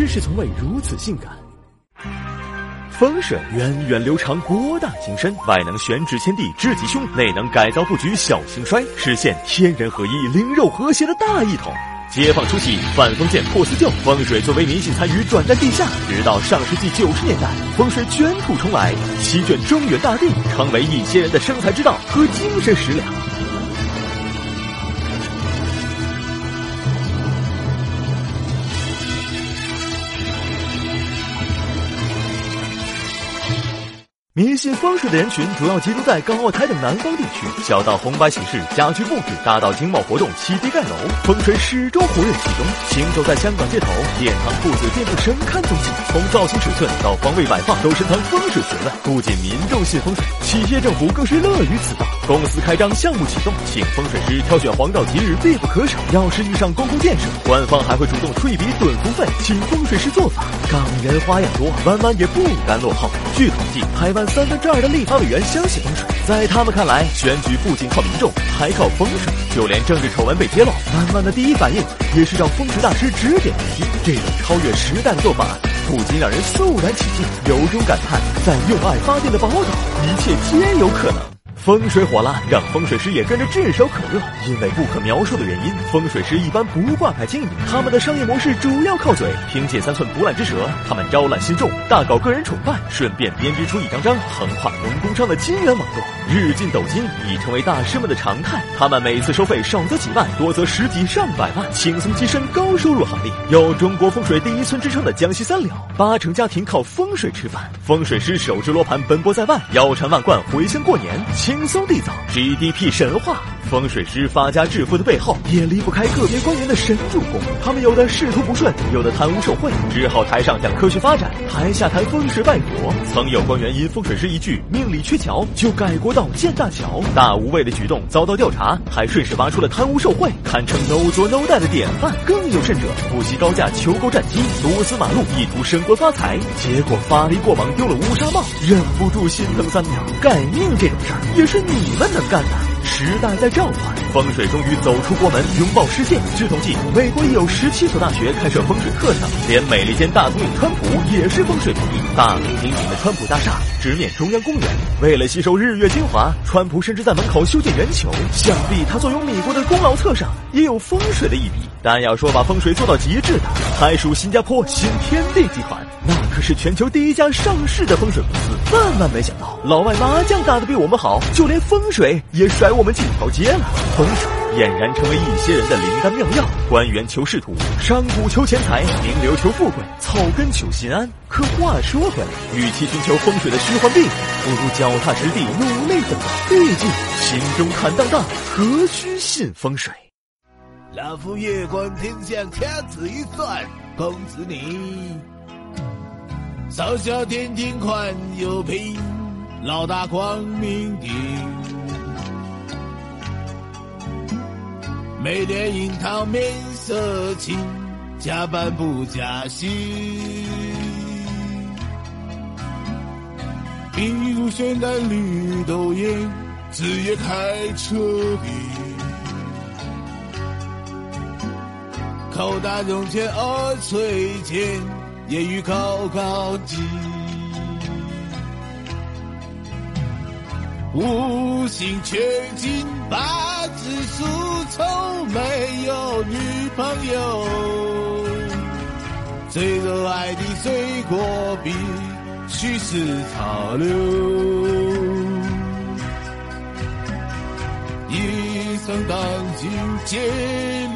知识从未如此性感。风水源远流长，博大精深，外能选址迁地治吉凶，内能改造布局小兴衰，实现天人合一、灵肉和谐的大一统。解放初期，反封建破四旧，风水作为迷信参与转战地下，直到上世纪九十年代，风水卷土重来，席卷中原大地，成为一些人的生财之道和精神食粮。迷信风水的人群主要集中在港澳台等南方地区，小到红白喜事、家居布置，大到经贸活动、起地盖楼，风水始终活跃其中。行走在香港街头，殿堂、铺子遍布神龛踪迹，从造型尺寸到方位摆放，都深藏风水学问。不仅民众信风水，企业政府更是乐于此道。公司开张、项目启动，请风水师挑选黄道吉日必不可少。要是遇上公共建设，官方还会主动出一笔趸服费，请风水师做法。港人花样多，弯弯也不甘落后。据统计，台湾。三分之二的立法委员相信风水，在他们看来，选举不仅靠民众，还靠风水。就连政治丑闻被揭露，满满的第一反应也是让风水大师指点迷津。这种超越时代的做法，不禁让人肃然起敬，由衷感叹：在用爱发电的宝岛，一切皆有可能。风水火了，让风水师也跟着炙手可热。因为不可描述的原因，风水师一般不挂牌经营，他们的商业模式主要靠嘴。凭借三寸不烂之舌，他们招揽信众，大搞个人崇拜，顺便编织出一张张横跨农工商的金元网络，日进斗金已成为大师们的常态。他们每次收费少则几万，多则十几上百万，轻松跻身高收入行列。有“中国风水第一村”之称的江西三辽，八成家庭靠风水吃饭。风水师手持罗盘奔波在外，腰缠万贯回乡过年。轻松缔造 GDP 神话，风水师发家致富的背后也离不开个别官员的神助攻。他们有的仕途不顺，有的贪污受贿，只好台上讲科学发展，台下谈风水拜佛。曾有官员因风水师一句“命里缺桥”就改国道建大桥，大无畏的举动遭到调查，还顺势挖出了贪污受贿，堪称 no 作 no 带的典范。更有甚者，不惜高价求购战机，堵死马路，意图升官发财，结果发力过猛丢了乌纱帽，忍不住心疼三秒。改命这种事儿也是。你们能干的，时代在召唤，风水终于走出国门，拥抱世界。据统计，美国已有十七所大学开设风水课程，连美利坚大总统川普也是风水名医。大名鼎鼎的川普大厦直面中央公园，为了吸收日月精华，川普甚至在门口修建圆球。想必他坐拥米国的功劳册上也有风水的一笔。但要说把风水做到极致的，还属新加坡新天地集团，那可是全球第一家上市的风水公司。万万没想到，老外麻将打得比我们好，就连风水也甩我们几条街了。风水俨然成为一些人的灵丹妙药，官员求仕途，商贾求钱财，名流求富贵，草根求心安。可话说回来，与其寻求风水的虚幻庇护，不如脚踏实地努力奋斗。毕竟心中坦荡荡，何须信风水？老夫夜观天象，掐指一算，公子你少小天庭宽又平，老大光明顶。每天樱桃面色青，加班不加薪。比如现在绿豆烟，子夜开车的。口袋中钱儿催钱，业余高高级。五行缺金，八字属丑，没有女朋友。最热爱的水果必须是潮流。一生当尽千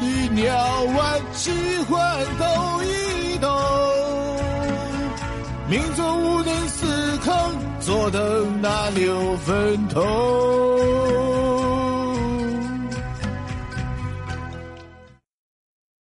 里鸟万喜欢抖一抖，命中，坐等那六分头。